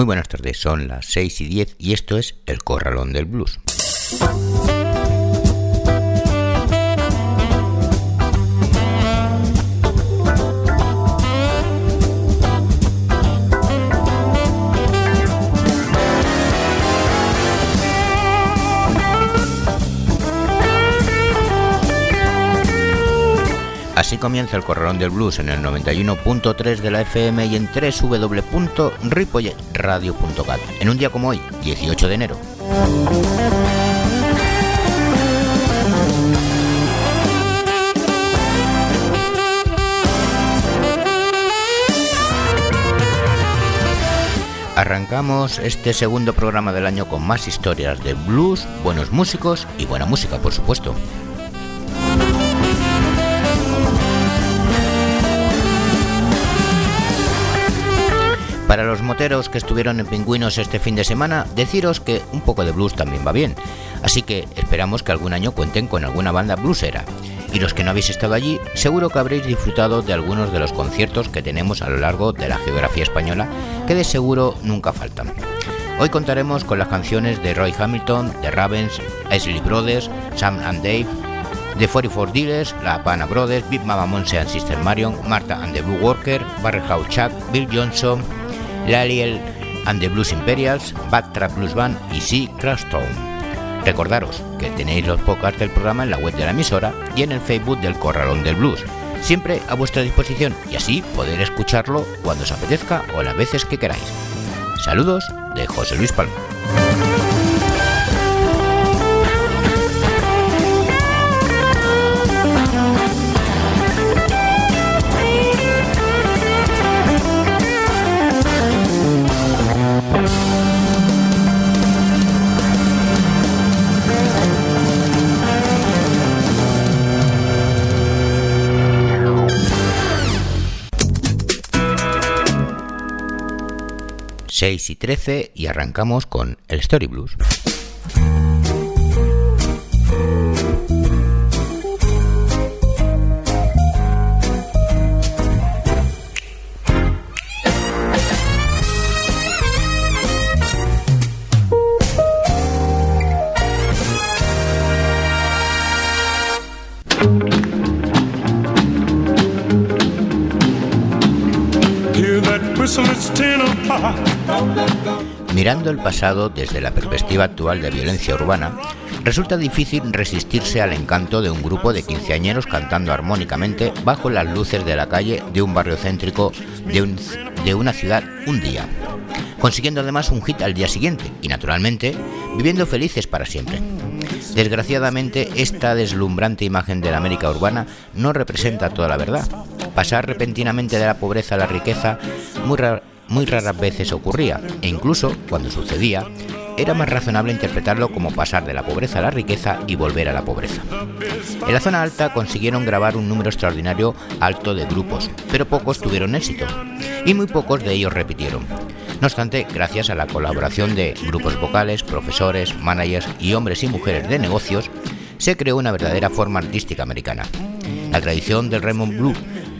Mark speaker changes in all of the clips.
Speaker 1: Muy buenas tardes, son las 6 y 10 y esto es El Corralón del Blues. Así comienza el Corralón del Blues en el 91.3 de la FM y en www.ripolletradio.cat en un día como hoy, 18 de enero. Arrancamos este segundo programa del año con más historias de blues, buenos músicos y buena música, por supuesto. Para los moteros que estuvieron en Pingüinos este fin de semana, deciros que un poco de blues también va bien. Así que esperamos que algún año cuenten con alguna banda bluesera. Y los que no habéis estado allí, seguro que habréis disfrutado de algunos de los conciertos que tenemos a lo largo de la geografía española, que de seguro nunca faltan. Hoy contaremos con las canciones de Roy Hamilton, de Ravens, Ashley Brothers, Sam and Dave, The 44 Dealers, La Habana Brothers, Big Mama Monse and Sister Marion, Martha and the Blue Worker, Barry Howe Chuck, Bill Johnson, Laliel and the Blues Imperials, Backtrack Blues Band y Sea Crashstone. Recordaros que tenéis los podcasts del programa en la web de la emisora y en el Facebook del Corralón del Blues, siempre a vuestra disposición y así poder escucharlo cuando os apetezca o las veces que queráis. Saludos de José Luis Palma. 6 y 13 y arrancamos con el Story Blues. Mirando el pasado desde la perspectiva actual de violencia urbana, resulta difícil resistirse al encanto de un grupo de quinceañeros cantando armónicamente bajo las luces de la calle de un barrio céntrico de, una ciudad un día, consiguiendo además un hit al día siguiente y naturalmente viviendo felices para siempre. Desgraciadamente, esta deslumbrante imagen de la América urbana no representa toda la verdad. Pasar repentinamente de la pobreza a la riqueza muy, muy raras veces ocurría, e incluso cuando sucedía, era más razonable interpretarlo como pasar de la pobreza a la riqueza y volver a la pobreza. En la zona alta consiguieron grabar un número extraordinario alto de grupos, pero pocos tuvieron éxito, y muy pocos de ellos repitieron. No obstante, gracias a la colaboración de grupos vocales, profesores, managers y hombres y mujeres de negocios, se creó una verdadera forma artística americana. La tradición del Raymond Blue,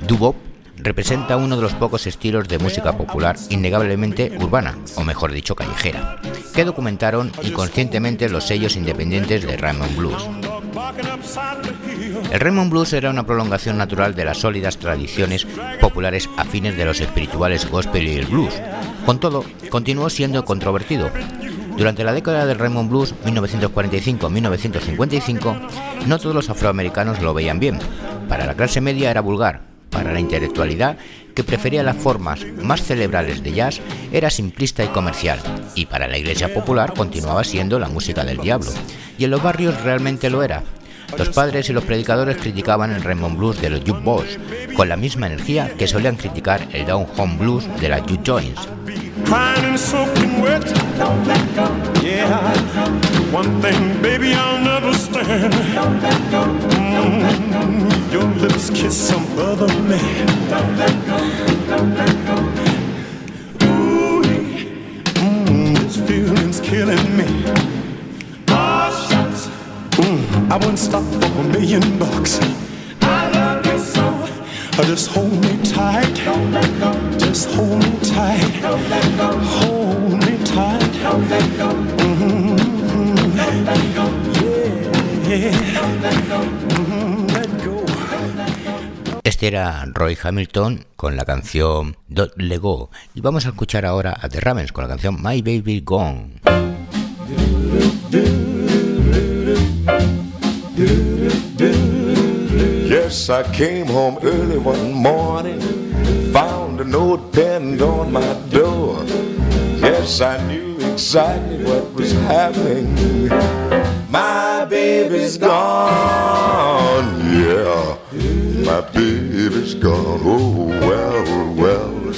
Speaker 1: Dubop, representa uno de los pocos estilos de música popular innegablemente urbana, o mejor dicho callejera, que documentaron inconscientemente los sellos independientes de Raymond Blues. El Raymond Blues era una prolongación natural de las sólidas tradiciones populares afines de los espirituales gospel y el blues. Con todo, continuó siendo controvertido. Durante la década del Raymond Blues 1945-1955, no todos los afroamericanos lo veían bien. Para la clase media era vulgar, para la intelectualidad, que prefería las formas más celebrales de jazz, era simplista y comercial, y para la iglesia popular continuaba siendo la música del diablo, y en los barrios realmente lo era. Los padres y los predicadores criticaban el Raymond Blues de los Juke Boys, con la misma energía que solían criticar el Down Home Blues de la Juke Joints.
Speaker 2: Crying and soaking wet. Don't let go. Yeah, one thing, baby, I'll never stand. Don't let go. Mm, your lips kiss some other man. Don't let go. Don't let go. Ooh, mm, this feeling's killing me. Oh, shucks. Mm, I wouldn't stop for a million bucks. Just hold me tight. Just hold me tight. Hold me tight. Mm-hmm. Yeah. Mm-hmm. Let go.
Speaker 1: Este era Roy Hamilton con la canción Don't Let Go. Y vamos a escuchar ahora a The Ravens con la canción My Baby Gone.
Speaker 3: Yes, I came home early one morning, found a note pinned on my door. Yes, I knew exactly what was happening. My baby's gone, yeah, my baby's gone. Oh, well, well,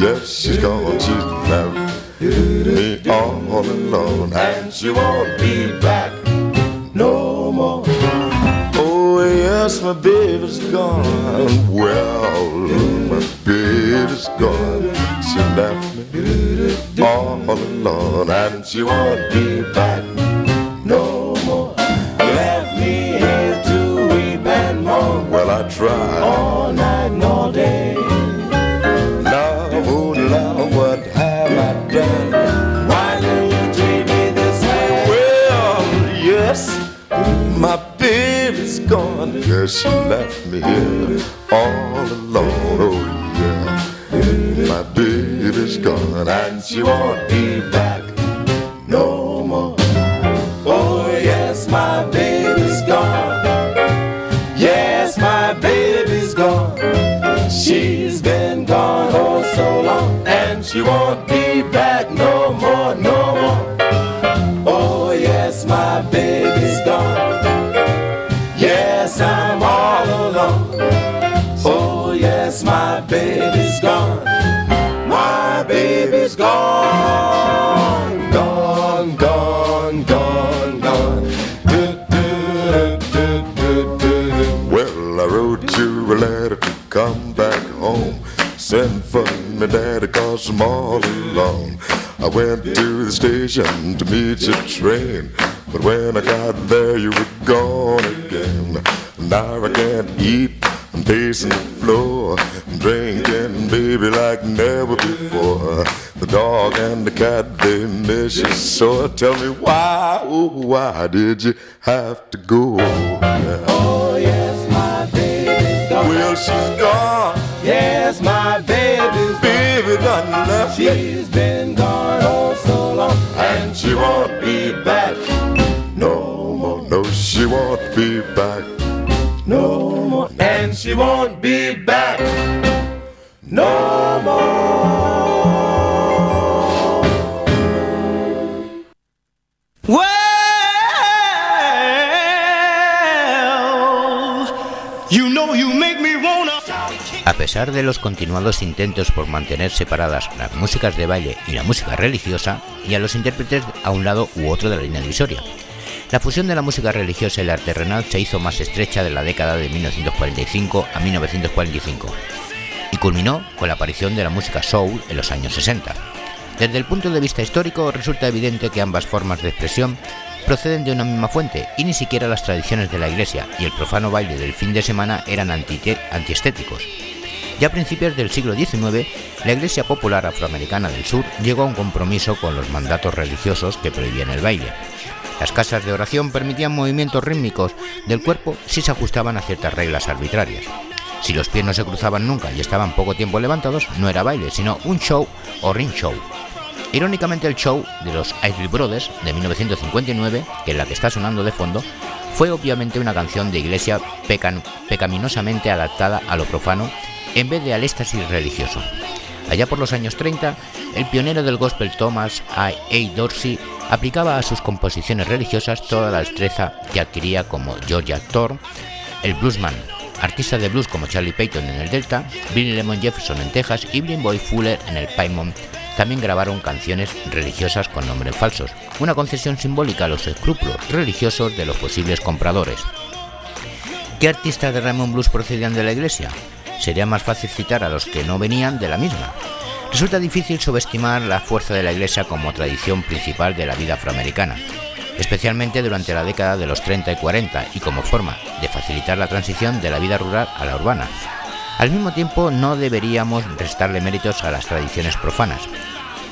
Speaker 3: yes, she's gone. She's left me all alone, and she won't be back no more. Yes, my baby's gone. Well, my baby's gone. She left me all alone, and she won't be back no more. Left me here to weep and mourn. Well, I tried all night Yes, she left me here all alone. Oh, yeah. My baby's gone, and she won't be back no more. Oh, yes, my baby's gone. Yes, my baby's gone. She's been gone oh so long, and she won't be back no more, no me, daddy, cause I'm all alone. I went to the station to meet your train. But when I got there, you were gone again. Now I can't eat, I'm pacing the floor. I'm drinking, baby, like never before. The dog and the cat, they miss you so. Tell me why, oh, why did you have to go? Oh, yes, my baby's gone. Well, she's gone. Yes, my baby's Baby done left. She's been gone oh so long. And she won't be back no more. No, she won't be back no more. And she won't be back no more.
Speaker 1: A pesar de los continuados intentos por mantener separadas las músicas de baile y la música religiosa, y a los intérpretes a un lado u otro de la línea divisoria, la fusión de la música religiosa y la terrenal se hizo más estrecha de la década de 1945 a 1945 y culminó con la aparición de la música soul en los años 60. Desde el punto de vista histórico resulta evidente que ambas formas de expresión proceden de una misma fuente y ni siquiera las tradiciones de la iglesia y el profano baile del fin de semana eran anti- antiestéticos. Ya a principios del siglo XIX, la Iglesia Popular Afroamericana del Sur llegó a un compromiso con los mandatos religiosos que prohibían el baile. Las casas de oración permitían movimientos rítmicos del cuerpo si se ajustaban a ciertas reglas arbitrarias. Si los pies no se cruzaban nunca y estaban poco tiempo levantados, no era baile, sino un show o ring show. Irónicamente, el show de los Isley Brothers de 1959, que es la que está sonando de fondo, fue obviamente una canción de iglesia pecaminosamente adaptada a lo profano en vez de al éxtasis religioso. Allá por los años 30, el pionero del gospel Thomas A. A. Dorsey aplicaba a sus composiciones religiosas toda la destreza que adquiría como Georgia Thorne, el bluesman artistas de blues como Charlie Payton en el Delta, Billy Lemon Jefferson en Texas y Blind Boy Fuller en el Piedmont también grabaron canciones religiosas con nombres falsos, una concesión simbólica a los escrúpulos religiosos de los posibles compradores. ¿Qué artistas de Raymond Blues procedían de la iglesia? Sería más fácil citar a los que no venían de la misma. Resulta difícil subestimar la fuerza de la iglesia como tradición principal de la vida afroamericana, especialmente durante la década de los 30 y 40 y como forma de facilitar la transición de la vida rural a la urbana. Al mismo tiempo, no deberíamos restarle méritos a las tradiciones profanas.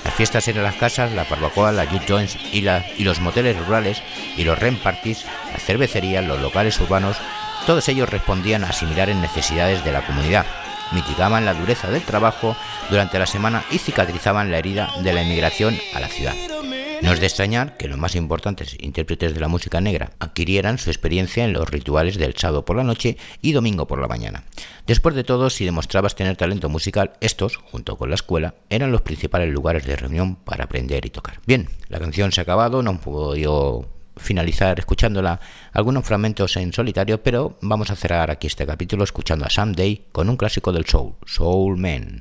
Speaker 1: Las fiestas en las casas, la barbacoa, la youth joints y, y los moteles rurales y los rent parties, las cervecerías, los locales urbanos, todos ellos respondían a similares necesidades de la comunidad, mitigaban la dureza del trabajo durante la semana y cicatrizaban la herida de la emigración a la ciudad. No es de extrañar que los más importantes intérpretes de la música negra adquirieran su experiencia en los rituales del sábado por la noche y domingo por la mañana. Después de todo, si demostrabas tener talento musical, estos, junto con la escuela, eran los principales lugares de reunión para aprender y tocar. Bien, la canción se ha acabado, no puedo yo finalizar escuchándola algunos fragmentos en solitario, pero vamos a cerrar aquí este capítulo escuchando a Sam Day con un clásico del soul, Soul Man.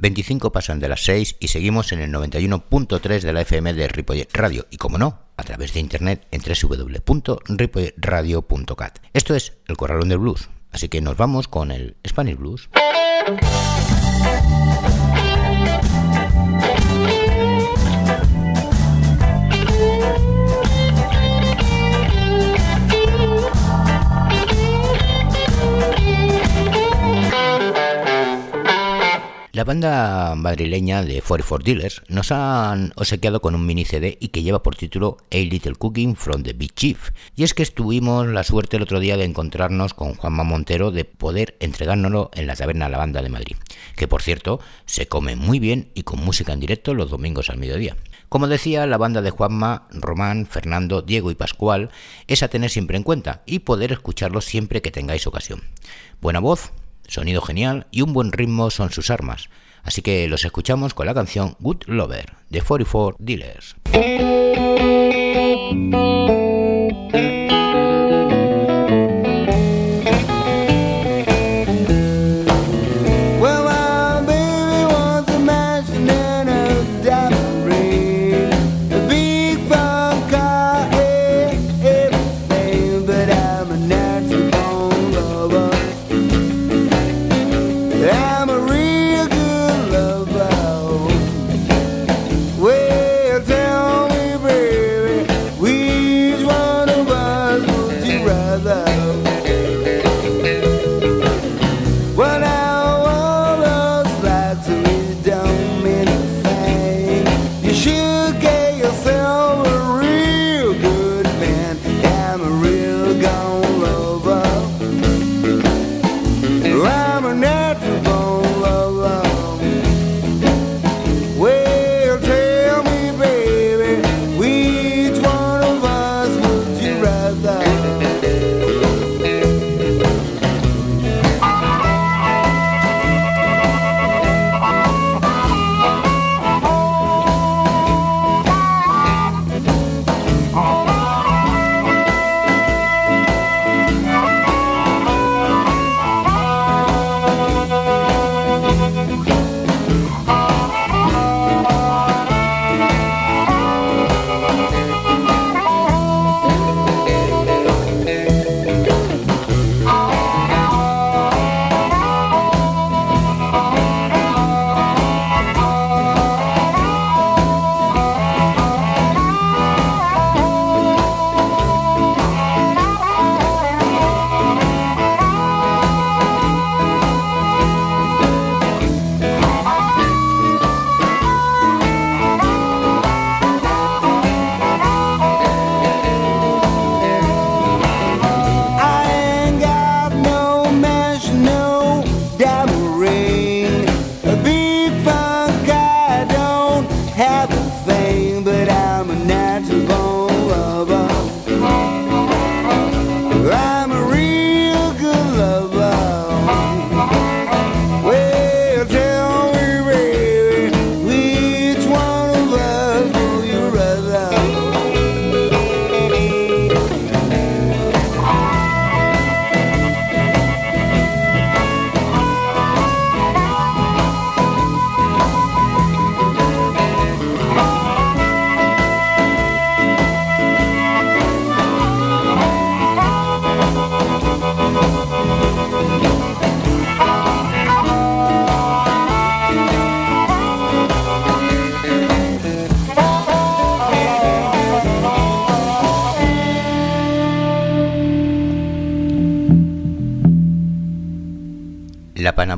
Speaker 1: 25 pasan de las 6 y seguimos en el 91.3 de la FM de Ripollet Radio y como no, a través de internet en www.ripolletradio.cat. Esto es El Corralón del Blues, así que nos vamos con el Spanish Blues.
Speaker 4: La banda madrileña de 44 Dealers nos han obsequiado con un mini CD y que lleva por título A Little Cooking from the Big Chief. Y es que estuvimos la suerte el otro día de encontrarnos con Juanma Montero de poder entregárnoslo en la taberna La Banda de Madrid, que por cierto se come muy bien y con música en directo los domingos al mediodía. Como decía, la banda de Juanma, Román, Fernando, Diego y Pascual es a tener siempre en cuenta y poder escucharlos siempre que tengáis ocasión. Buena voz, Sonido genial y un buen ritmo son sus armas. Así que los escuchamos con la canción Good Lover de 44 Dealers.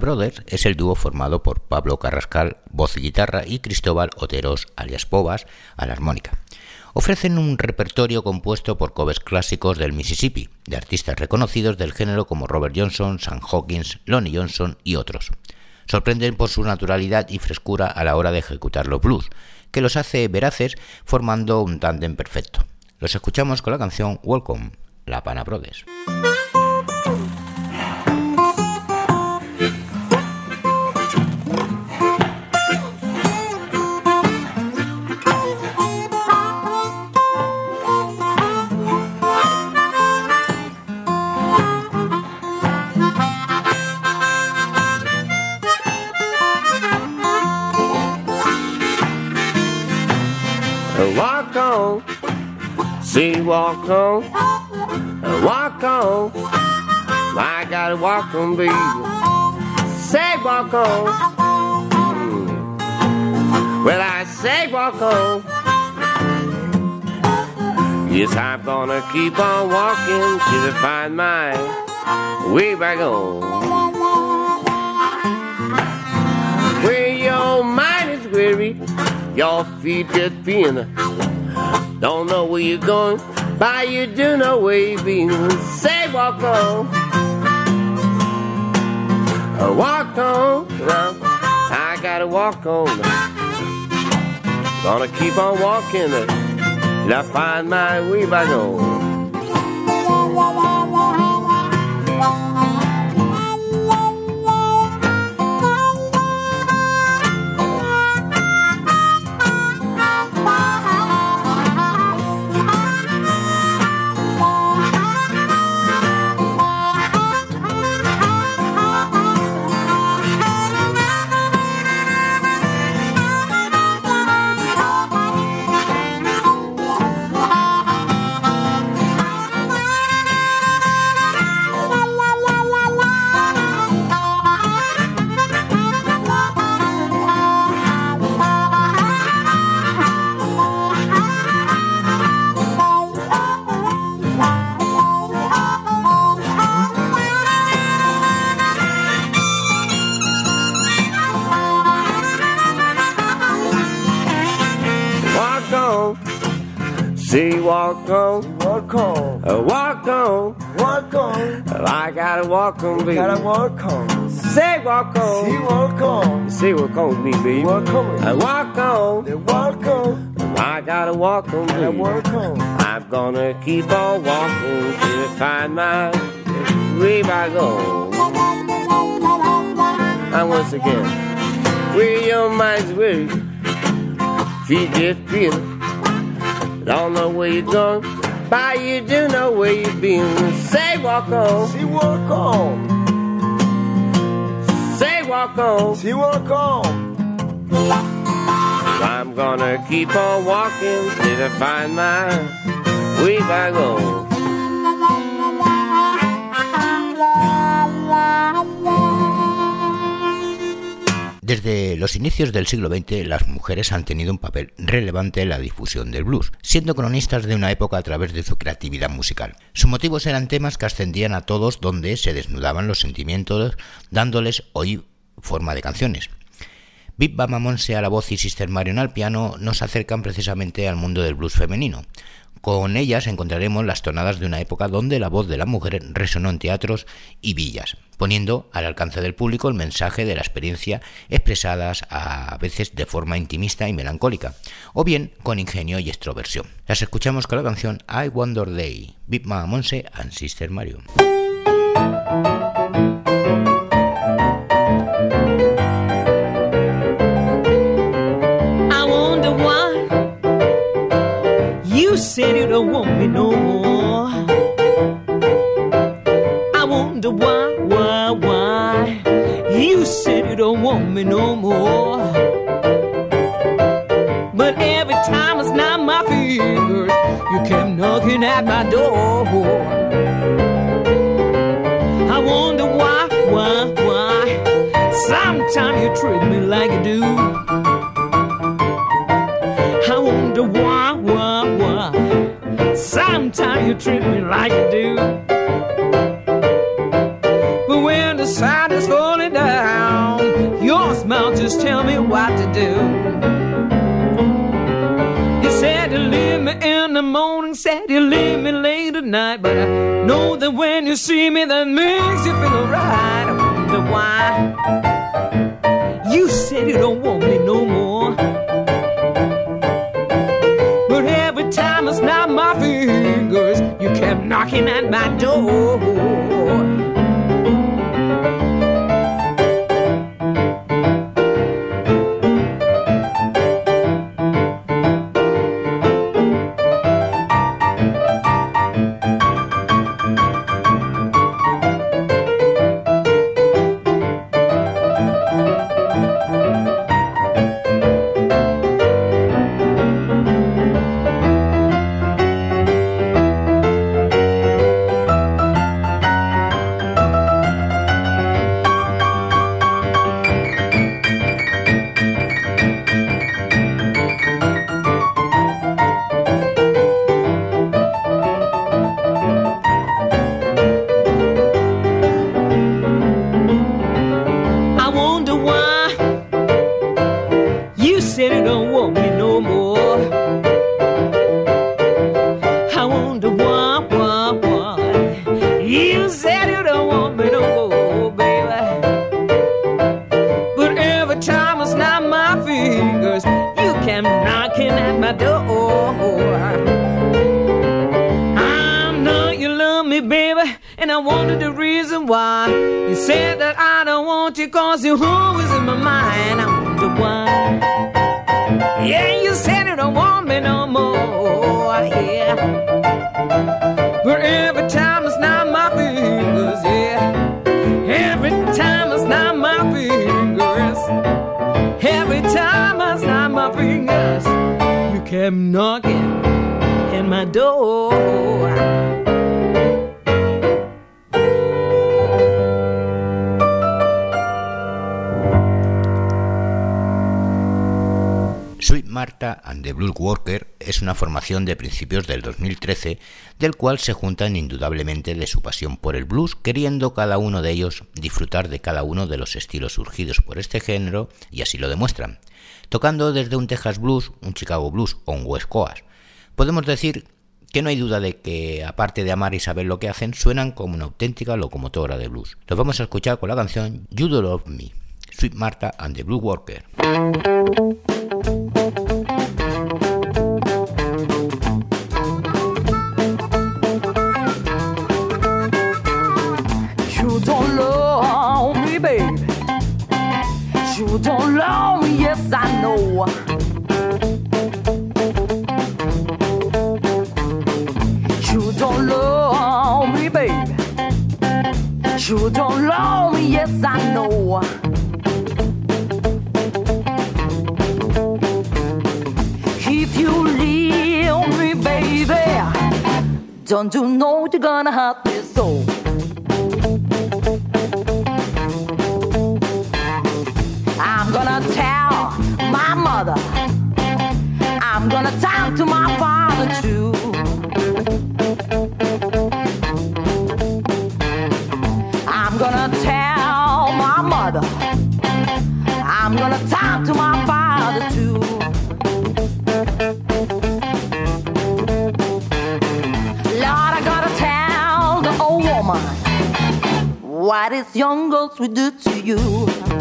Speaker 4: Brothers es el dúo formado por Pablo Carrascal, voz y guitarra, y Cristóbal Oteros, alias Povas, a la armónica. Ofrecen un repertorio compuesto por covers clásicos del Mississippi, de artistas reconocidos del género como Robert Johnson, Sam Hawkins, Lonnie Johnson y otros. Sorprenden por su naturalidad y frescura a la hora de ejecutar los blues, que los hace veraces formando un tándem perfecto. Los escuchamos con la canción Welcome, La Pana Brothers. See, walk on, walk on. I gotta walk on, baby. Say, walk on. Mm. Well, I say, walk on. Yes, I'm gonna keep on walking till I find my way back home. Where your mind is
Speaker 5: weary, your feet get thin. Don't know where you're going, but you do know where you've been. Say, walk on. Walk on. I gotta walk on. Gonna keep on walking till I find my way back home. Walk on, baby.
Speaker 4: gotta walk on.
Speaker 5: Say, walk on.
Speaker 4: See, walk on,
Speaker 5: Say, walk on me, baby.
Speaker 4: walk on,
Speaker 5: I walk on.
Speaker 4: they walk on,
Speaker 5: I gotta walk on, baby.
Speaker 4: walk on.
Speaker 5: I'm gonna keep on walking till I find my way back home. And once again, where your mind's weary, feet get feeling. Don't know where you're going, but you do know where you've been. Say walk on,
Speaker 4: See, walk on,
Speaker 5: say walk on.
Speaker 4: see, walk on.
Speaker 5: I'm gonna keep on walking till I find my way back home.
Speaker 1: Desde los inicios del siglo XX, las mujeres han tenido un papel relevante en la difusión del blues, siendo cronistas de una época a través de su creatividad musical. Sus motivos eran temas que ascendían a todos donde se desnudaban los sentimientos, dándoles hoy forma de canciones. Big Bama Monse a la voz y Sister Marion al piano nos acercan precisamente al mundo del blues femenino. Con ellas encontraremos las tonadas de una época donde la voz de la mujer resonó en teatros y villas, poniendo al alcance del público el mensaje de la experiencia expresadas a veces de forma intimista y melancólica, o bien con ingenio y extroversión. Las escuchamos con la canción I Wonder Day, Big Mama Monse and Sister Marion. Sweet Martha and the Blues Worker es una formación de principios del 2013 del cual se juntan indudablemente de su pasión por el blues, queriendo cada uno de ellos disfrutar de cada uno de los estilos surgidos por este género y así lo demuestran, tocando desde un Texas Blues, un Chicago Blues o un West Coast. Podemos decir que no hay duda de que, aparte de amar y saber lo que hacen, suenan como una auténtica locomotora de blues. Los vamos a escuchar con la canción You Do Love Me, Sweet Martha and the Blues Worker.
Speaker 6: You don't love me. You don't love me, yes, I know. You don't love me, baby. You don't love me, yes, I know. If you leave me, baby, don't you know you're gonna hurt me so? I'm gonna tell mother. I'm gonna talk to my father too. I'm gonna tell my mother. I'm gonna talk to my father too. Lord, I gotta tell the old woman what these young girls will do to you.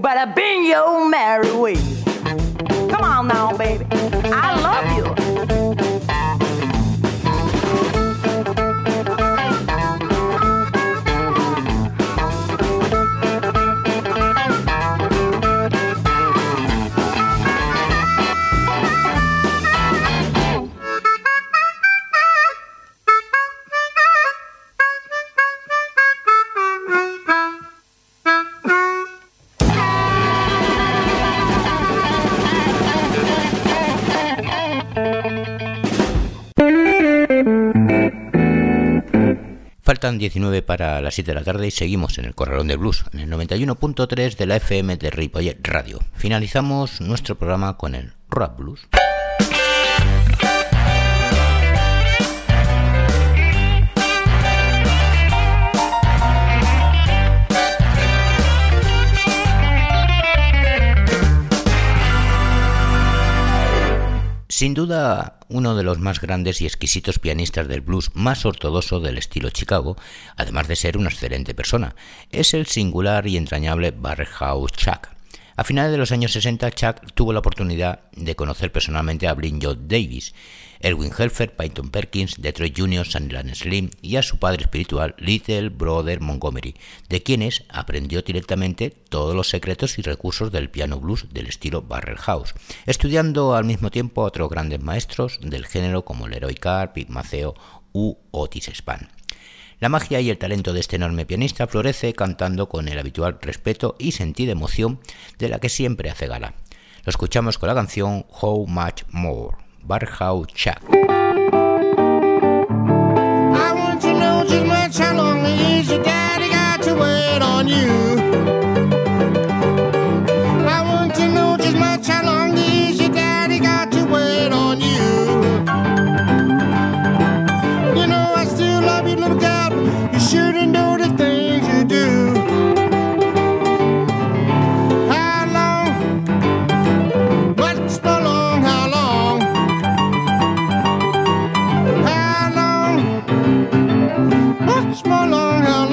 Speaker 6: but a
Speaker 1: Faltan 19 para las 7 de la tarde y seguimos en el Corralón del Blues, en el 91.3 de la FM de Ripollet Radio. Finalizamos nuestro programa con el Rap Blues. Sin duda, uno de los más grandes y exquisitos pianistas del blues más ortodoxo del estilo Chicago, además de ser una excelente persona, es el singular y entrañable House Chuck. A finales de los años 60, Chuck tuvo la oportunidad de conocer personalmente a Blind Joe Davis, Erwin Helfer, Peyton Perkins, Detroit Jr., Sunderland Slim y a su padre espiritual Little Brother Montgomery, de quienes aprendió directamente todos los secretos y recursos del piano blues del estilo Barrel House, estudiando al mismo tiempo a otros grandes maestros del género como Leroy Carr, Pig Maceo u Otis Spann. La magia y el talento de este enorme pianista florece cantando con el habitual respeto y sentida emoción de la que siempre hace gala. Lo escuchamos con la canción How Much More, Barhow Chuck.
Speaker 7: What's more long? How long?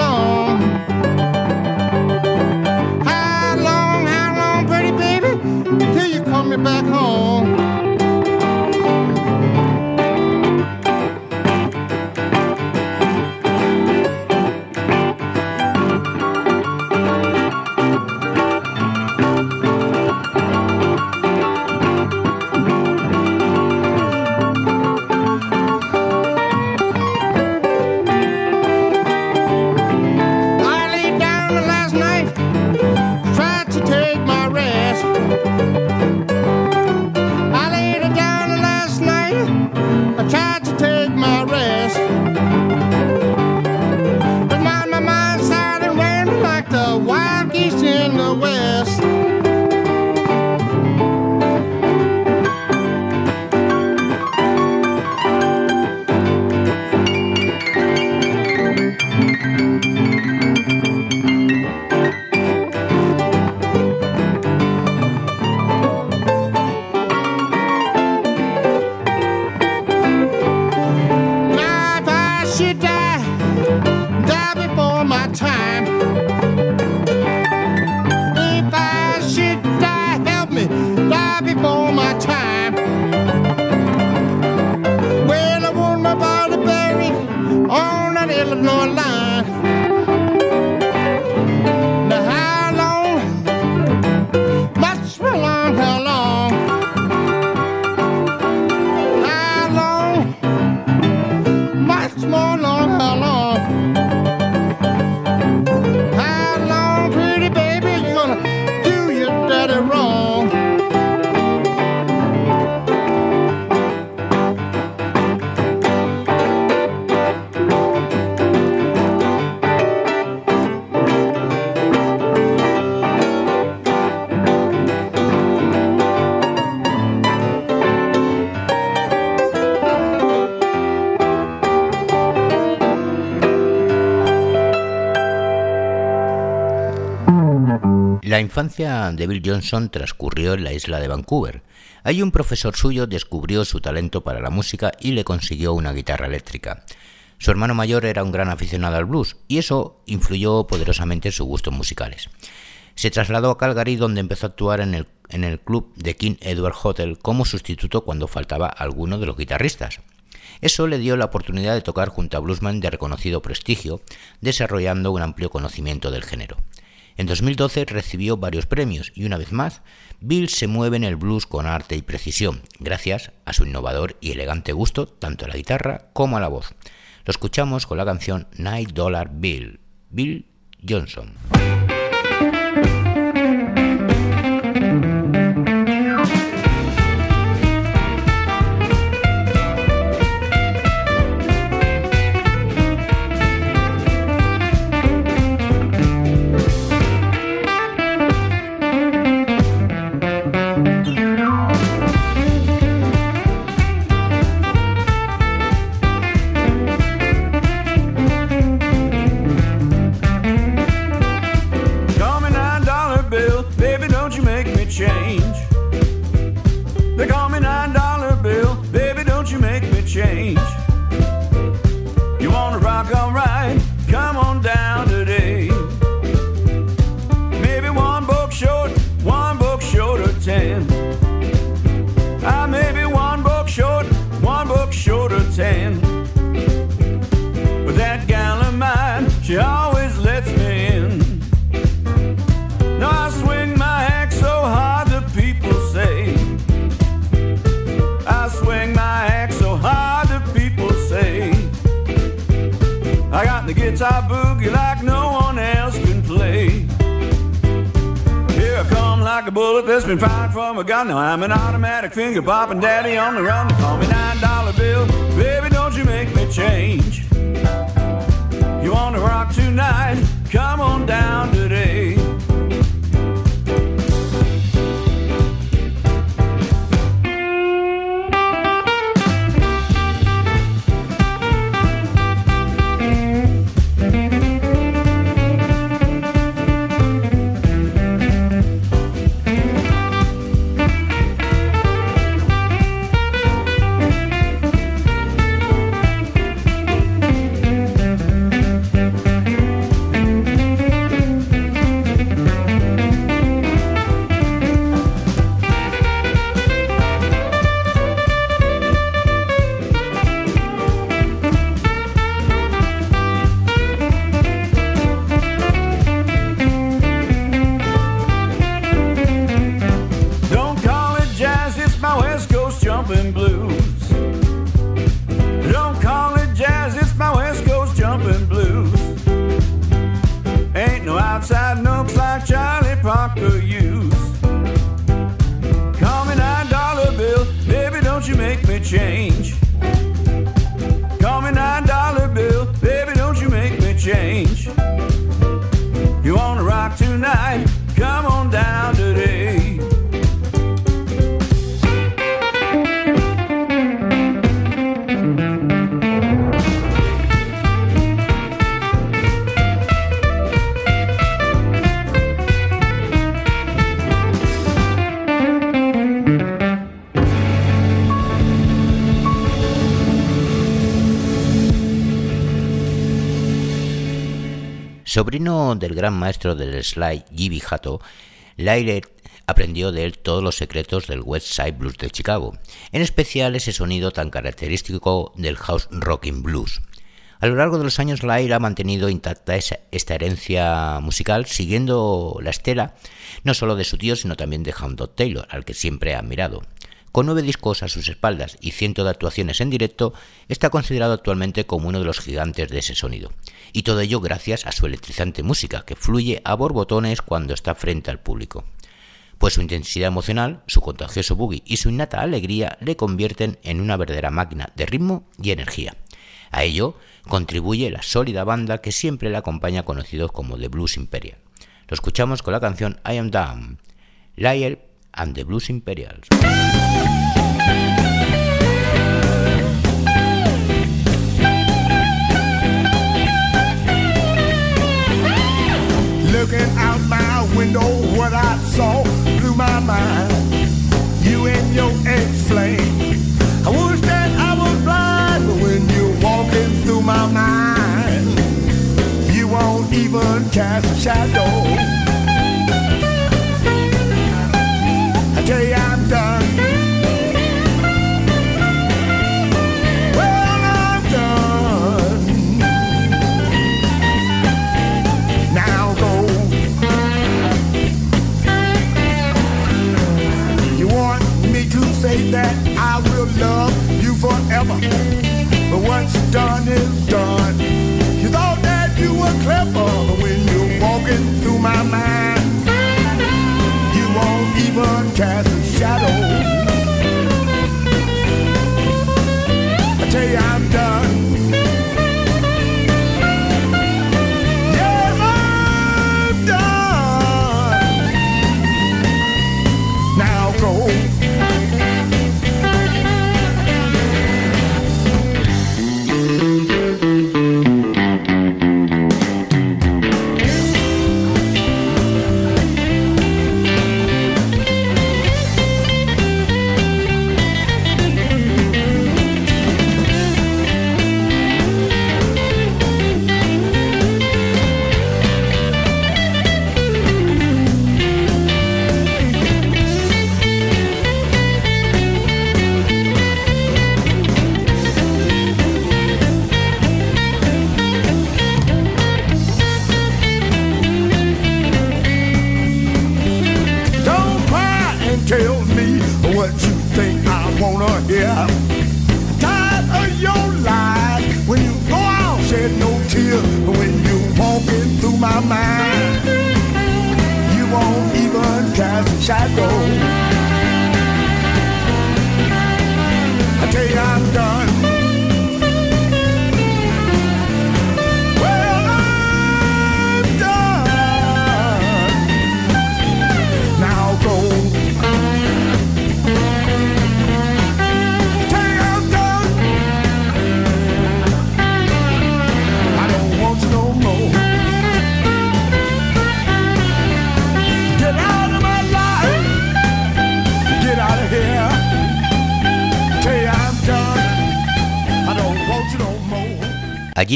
Speaker 1: La infancia de Bill Johnson transcurrió en la isla de Vancouver. Allí un profesor suyo descubrió su talento para la música y le consiguió una guitarra eléctrica. Su hermano mayor era un gran aficionado al blues y eso influyó poderosamente en sus gustos musicales. Se trasladó a Calgary donde empezó a actuar en el, en el club de King Edward Hotel como sustituto cuando faltaba alguno de los guitarristas. Eso le dio la oportunidad de tocar junto a bluesman de reconocido prestigio, desarrollando un amplio conocimiento del género. En 2012 recibió varios premios y una vez más, Bill se mueve en el blues con arte y precisión, gracias a su innovador y elegante gusto tanto a la guitarra como a la voz. Lo escuchamos con la canción Night Dollar Bill, Bill Johnson.
Speaker 8: you're bopping.
Speaker 1: Sobrino del gran maestro del slide Jimmy Hatto, Lyre aprendió de él todos los secretos del West Side Blues de Chicago, en especial ese sonido tan característico del house rocking blues. A lo largo de los años, Lyre ha mantenido intacta esa- esta herencia musical, siguiendo la estela no solo de su tío, sino también de Hound Taylor, al que siempre ha admirado. Con nueve discos a sus espaldas y ciento de actuaciones en directo, está considerado actualmente como uno de los gigantes de ese sonido. Y todo ello gracias a su electrizante música, que fluye a borbotones cuando está frente al público. Pues su intensidad emocional, su contagioso boogie y su innata alegría le convierten en una verdadera máquina de ritmo y energía. A ello contribuye la sólida banda que siempre le acompaña conocidos como The Blues Imperial. Lo escuchamos con la canción I Am Down, Lyle and the Blues Imperials.
Speaker 9: Looking out my window, what I saw blew my mind. You and your ex-flame. I wish that I was blind, but when you're walking through my mind, you won't even cast a shadow.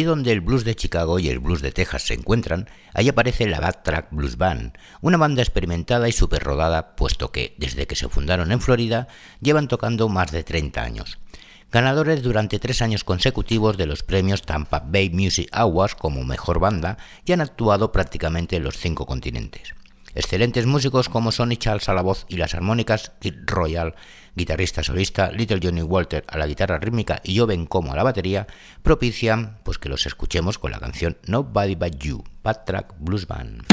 Speaker 1: Donde el blues de Chicago y el blues de Texas se encuentran, ahí aparece la Backtrack Blues Band, una banda experimentada y super rodada, puesto que, desde que se fundaron en Florida, llevan tocando más de 30 años. Ganadores durante tres años consecutivos de los premios Tampa Bay Music Awards como mejor banda y han actuado prácticamente en los cinco continentes. Excelentes músicos como Sonny Charles a la voz y las armónicas, Kid Royal, guitarrista solista, Little Johnny Walter a la guitarra rítmica y Joven como a la batería, propician pues que los escuchemos con la canción Nobody But You, Bad Track Blues Band.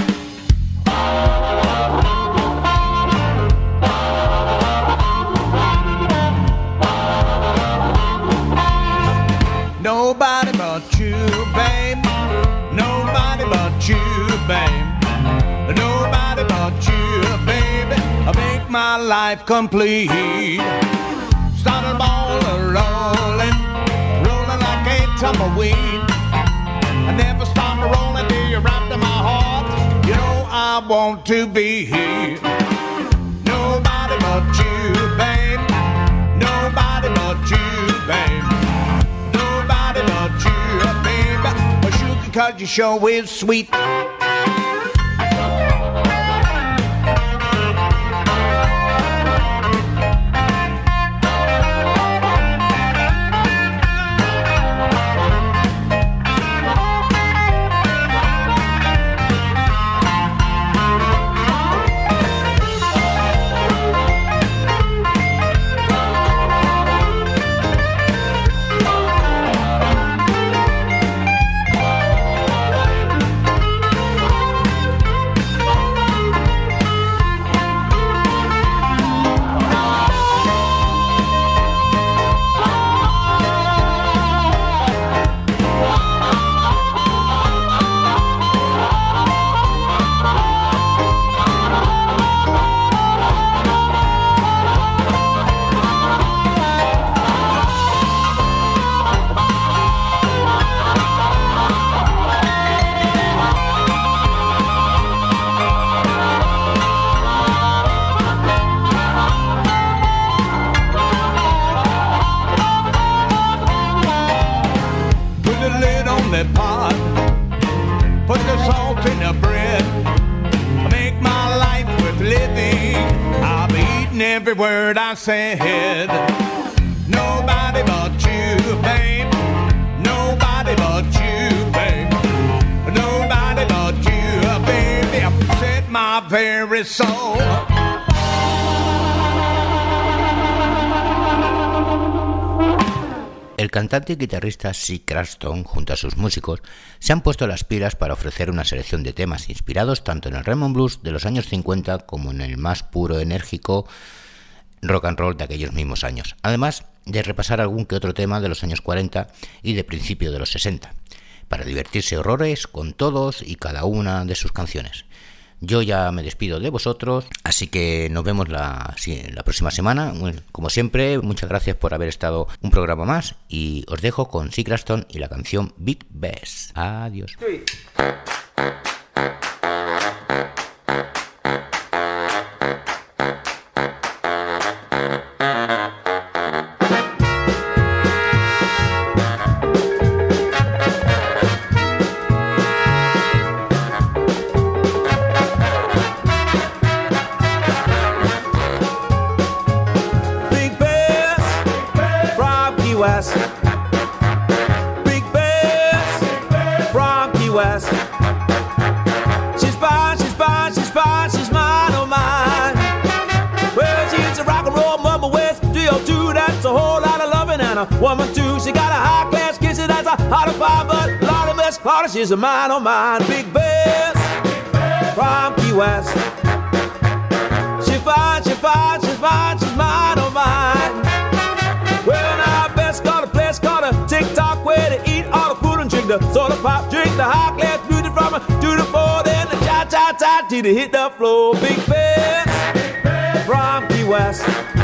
Speaker 8: Nobody but you, babe. Nobody but you, babe. My life complete. Started a ball rolling, rolling like a tumbleweed. I never stopped rolling till you wrapped in my heart. You know I want to be here. Nobody but you, babe. Nobody but you, babe. Nobody but you, baby. A sugar cause your show is sweet. Nobody but you, babe. Nobody but you, babe. Nobody but you, baby. Set my very soul.
Speaker 1: El cantante y guitarrista Sid Craston, junto a sus músicos, se han puesto las pilas para ofrecer una selección de temas inspirados tanto en el Raymond Blues de los años 50 como en el más puro, enérgico rock and roll de aquellos mismos años, además de repasar algún que otro tema de los años 40 y de principio de los 60, para divertirse horrores con todos y cada una de sus canciones. Yo ya me despido de vosotros, así que nos vemos la, la próxima semana. Como siempre, muchas gracias por haber estado un programa más y os dejo con Seacraston y la canción Big Bass. Adiós.
Speaker 8: Of she's a mine, oh mine. Big Bass from Key West. She fine, she fine, she fine, she's mine, oh mine. Well, now, best got a place called a TikTok where they eat all the food and drink the soda pop, drink the high class beauty from a to the four, then the cha cha cha they hit the floor. Big bass from Key West.